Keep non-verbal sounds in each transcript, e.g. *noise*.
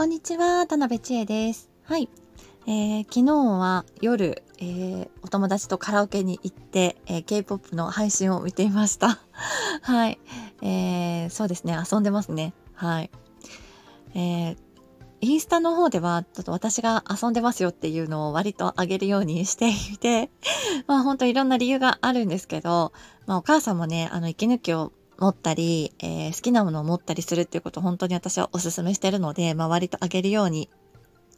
こんにちは、田辺千恵です。はい。えー、昨日は夜、えー、お友達とカラオケに行って、えー、K-POP の配信を見ていました。*laughs* はい。えー、そうですね、遊んでますね。はい。えー、インスタの方では、ちょっと私が遊んでますよっていうのを割と上げるようにしていて、*laughs* まあ本当いろんな理由があるんですけど、まあお母さんもね、あの息抜きを持ったり、えー、好きなものを持ったりするっていうことを本当に私はお勧めしてるので、まあ、割とあげるように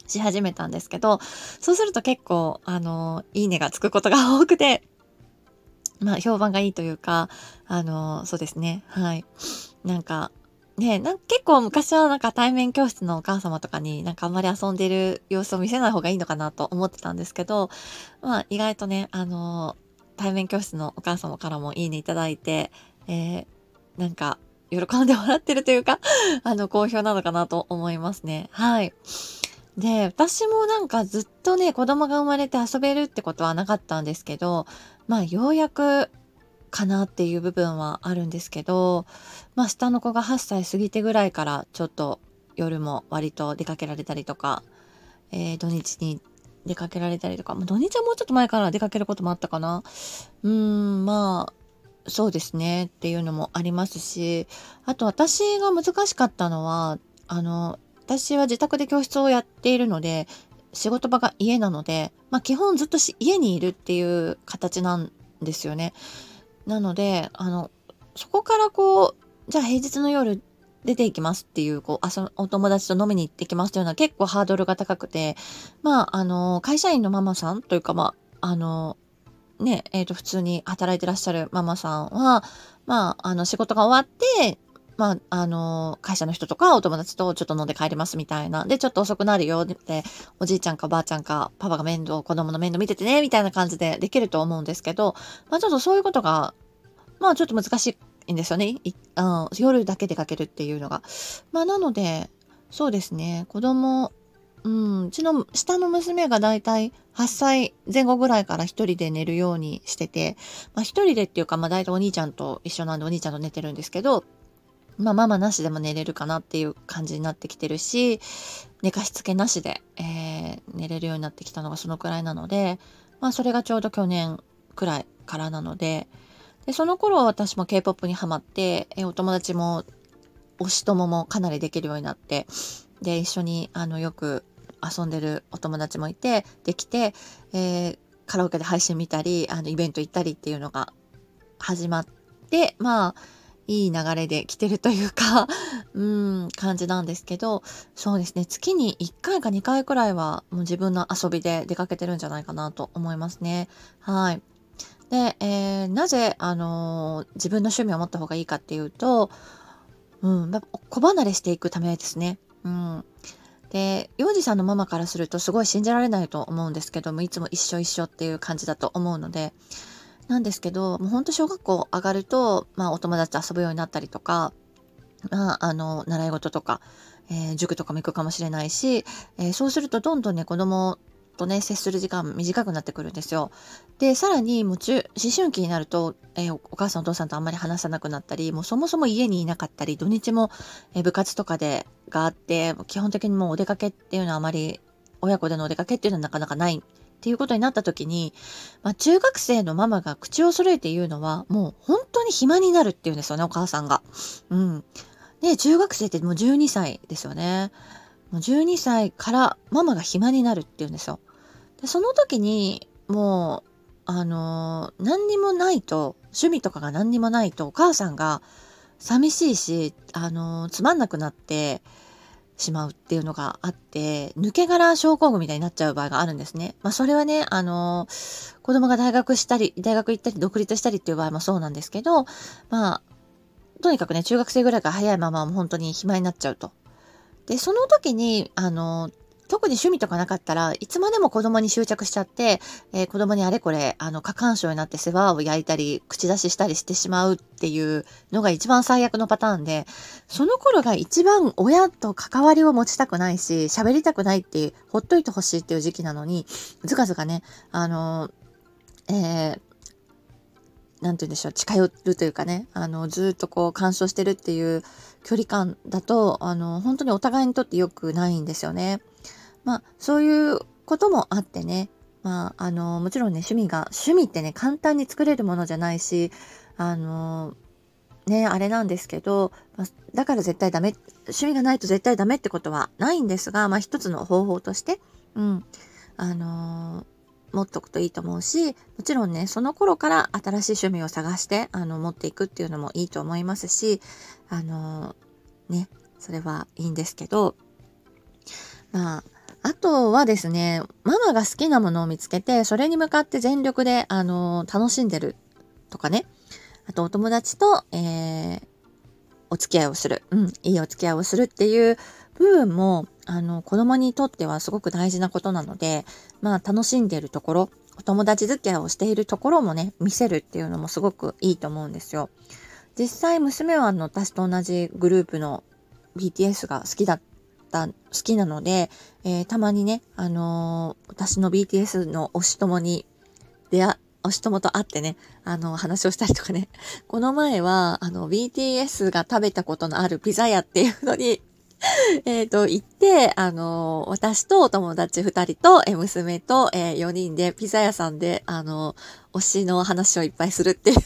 し始めたんですけど、そうすると結構、あの、いいねがつくことが *laughs* 多くて、まあ、評判がいいというか、あの、そうですね。はい。なんか、ねなんか結構昔はなんか対面教室のお母様とかになんかあんまり遊んでる様子を見せない方がいいのかなと思ってたんですけど、まあ意外とね、あの、対面教室のお母様からもいいねいただいて、えー、なんか、喜んでもらってるというか *laughs* あの、好評なのかなと思いますね。はい。で、私もなんかずっとね、子供が生まれて遊べるってことはなかったんですけど、まあ、ようやくかなっていう部分はあるんですけど、まあ、下の子が8歳過ぎてぐらいからちょっと夜も割と出かけられたりとか、えー、土日に出かけられたりとか、まあ、土日はもうちょっと前から出かけることもあったかな。うん、まあ、そうですねっていうのもありますし、あと私が難しかったのは、あの、私は自宅で教室をやっているので、仕事場が家なので、まあ基本ずっと家にいるっていう形なんですよね。なので、あの、そこからこう、じゃあ平日の夜出ていきますっていう、こう、あそお友達と飲みに行ってきますというのは結構ハードルが高くて、まあ、あの、会社員のママさんというか、まあ、あの、ね、えっ、ー、と、普通に働いてらっしゃるママさんは、まあ、あの、仕事が終わって、まあ、あの、会社の人とかお友達とちょっと飲んで帰りますみたいな。で、ちょっと遅くなるよって、おじいちゃんかおばあちゃんかパパが面倒、子供の面倒見ててね、みたいな感じでできると思うんですけど、まあちょっとそういうことが、まあちょっと難しいんですよね。あ夜だけ出かけるっていうのが。まあなので、そうですね、子供うん、うちの下の娘がだいたい8歳前後ぐらいから一人で寝るようにしてて、まあ一人でっていうか、まあ大体お兄ちゃんと一緒なんでお兄ちゃんと寝てるんですけど、まあママなしでも寝れるかなっていう感じになってきてるし、寝かしつけなしで、えー、寝れるようになってきたのがそのくらいなので、まあそれがちょうど去年くらいからなので、でその頃私も K-POP にハマって、えー、お友達も推し友もかなりできるようになって、で、一緒にあのよく遊んでるお友達もいて、できて、えー、カラオケで配信見たり、あの、イベント行ったりっていうのが始まって、まあ、いい流れで来てるというか *laughs* うん、感じなんですけど、そうですね、月に1回か2回くらいはもう自分の遊びで出かけてるんじゃないかなと思いますね。はい。で、えー、なぜ、あのー、自分の趣味を持った方がいいかっていうと、うん、小離れしていくためですね。うん。で、幼児さんのママからするとすごい信じられないと思うんですけども、いつも一緒一緒っていう感じだと思うので、なんですけど、もうほんと小学校上がると、まあお友達と遊ぶようになったりとか、まああの、習い事とか、えー、塾とかも行くかもしれないし、えー、そうするとどんどんね、子供とね、接する時間短くなってくるんですよ。で、さらに、もう中、思春期になると、えー、お母さんお父さんとあんまり話さなくなったり、もうそもそも家にいなかったり、土日も、え、部活とかで、があって、基本的にもうお出かけっていうのはあまり、親子でのお出かけっていうのはなかなかないっていうことになった時に、まあ、中学生のママが口を揃えて言うのは、もう本当に暇になるっていうんですよね、お母さんが。うん。で、中学生ってもう12歳ですよね。もう12歳からママが暇になるって言うんですよ。で、その時に、もう、あのー、何にもないと、趣味とかが何にもないと、お母さんが寂しいし、あのー、つまんなくなってしまうっていうのがあって、抜け殻症候群みたいになっちゃう場合があるんですね。まあ、それはね、あのー、子供が大学したり、大学行ったり、独立したりっていう場合もそうなんですけど、まあ、とにかくね、中学生ぐらいから早いままもう本当に暇になっちゃうと。で、その時に、あの、特に趣味とかなかったらいつまでも子供に執着しちゃって、えー、子供にあれこれ、あの、過干渉になって世話を焼いたり、口出ししたりしてしまうっていうのが一番最悪のパターンで、その頃が一番親と関わりを持ちたくないし、喋りたくないって、ほっといてほしいっていう時期なのに、ずかずかね、あの、えー、なんて言うんでしょう、近寄るというかね、あの、ずっとこう、干渉してるっていう距離感だと、あの、本当にお互いにとって良くないんですよね。まあ、そういうこともあってね、まあ、あの、もちろんね、趣味が、趣味ってね、簡単に作れるものじゃないし、あの、ね、あれなんですけど、ま、だから絶対ダメ、趣味がないと絶対ダメってことはないんですが、まあ一つの方法として、うん、あの、持っとくといいと思うし、もちろんね、その頃から新しい趣味を探して、あの、持っていくっていうのもいいと思いますし、あの、ね、それはいいんですけど、まあ、あとはですね、ママが好きなものを見つけて、それに向かって全力で、あの、楽しんでるとかね、あとお友達と、えー、お付き合いをする。うん、いいお付き合いをするっていう部分も、あの、子供にとってはすごく大事なことなので、まあ、楽しんでるところ、お友達付き合いをしているところもね、見せるっていうのもすごくいいと思うんですよ。実際、娘はあの、私と同じグループの BTS が好きだった、好きなので、えー、たまにね、あのー、私の BTS の推し友に出会、推し友と会ってね、あの、話をしたりとかね。*laughs* この前は、あの、BTS が食べたことのあるピザ屋っていうのに *laughs* えっと、行って、あの、私とお友達二人と、え、娘と、えー、4人でピザ屋さんで、あの、推しの話をいっぱいするっていう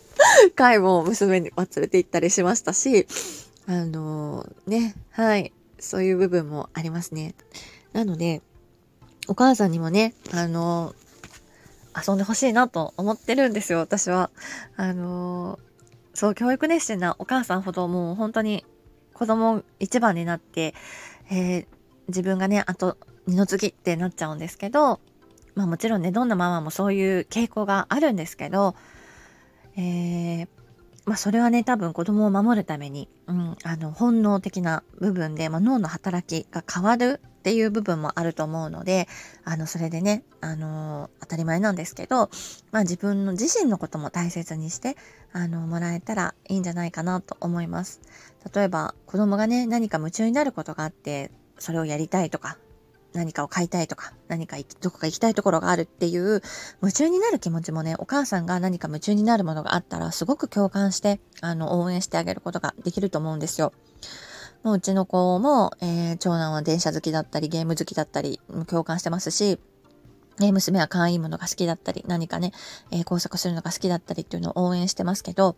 *laughs* 回も娘に連れて行ったりしましたし、あの、ね、はい、そういう部分もありますね。なので、お母さんにもね、あの、遊んでほしいなと思ってるんですよ、私は。あの、そう、教育熱心なお母さんほどもう本当に子供一番になって、えー、自分がね、あと二の次ってなっちゃうんですけど、まあもちろんね、どんなママもそういう傾向があるんですけど、えー、まあそれはね、多分子供を守るために、うん、あの、本能的な部分で、まあ、脳の働きが変わるっていう部分もあると思うので、あの、それでね、あの、当たり前なんですけど、まあ自分の自身のことも大切にして、あの、もらえたらいいんじゃないかなと思います。例えば、子供がね、何か夢中になることがあって、それをやりたいとか、何かを買いたいとか、何かどこか行きたいところがあるっていう、夢中になる気持ちもね、お母さんが何か夢中になるものがあったら、すごく共感して、あの、応援してあげることができると思うんですよ。もううちの子も、えー、長男は電車好きだったり、ゲーム好きだったり、共感してますし、えー、娘は可愛いものが好きだったり、何かね、えー、工作するのが好きだったりっていうのを応援してますけど、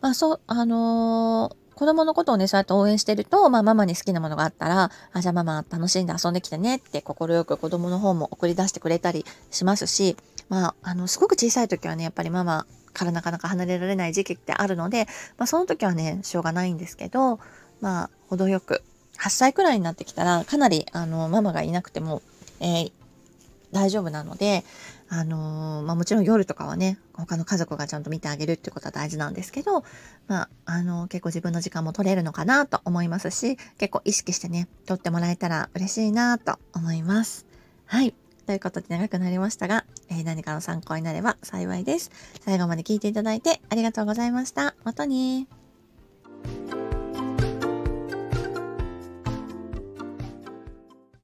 まあそう、あのー、子供のことをね、そうやって応援してると、まあママに好きなものがあったら、あ、じゃあママ楽しんで遊んできてねって心く子供の方も送り出してくれたりしますし、まあ、あの、すごく小さい時はね、やっぱりママからなかなか離れられない時期ってあるので、まあその時はね、しょうがないんですけど、まあ、程よく、8歳くらいになってきたら、かなり、あの、ママがいなくても、えー、大丈夫なので、あのー、まあ、もちろん夜とかはね、他の家族がちゃんと見てあげるっていうことは大事なんですけど、まあ、あのー、結構自分の時間も取れるのかなと思いますし、結構意識してね、取ってもらえたら嬉しいなと思います。はい。ということで長くなりましたが、えー、何かの参考になれば幸いです。最後まで聞いていただいてありがとうございました。またね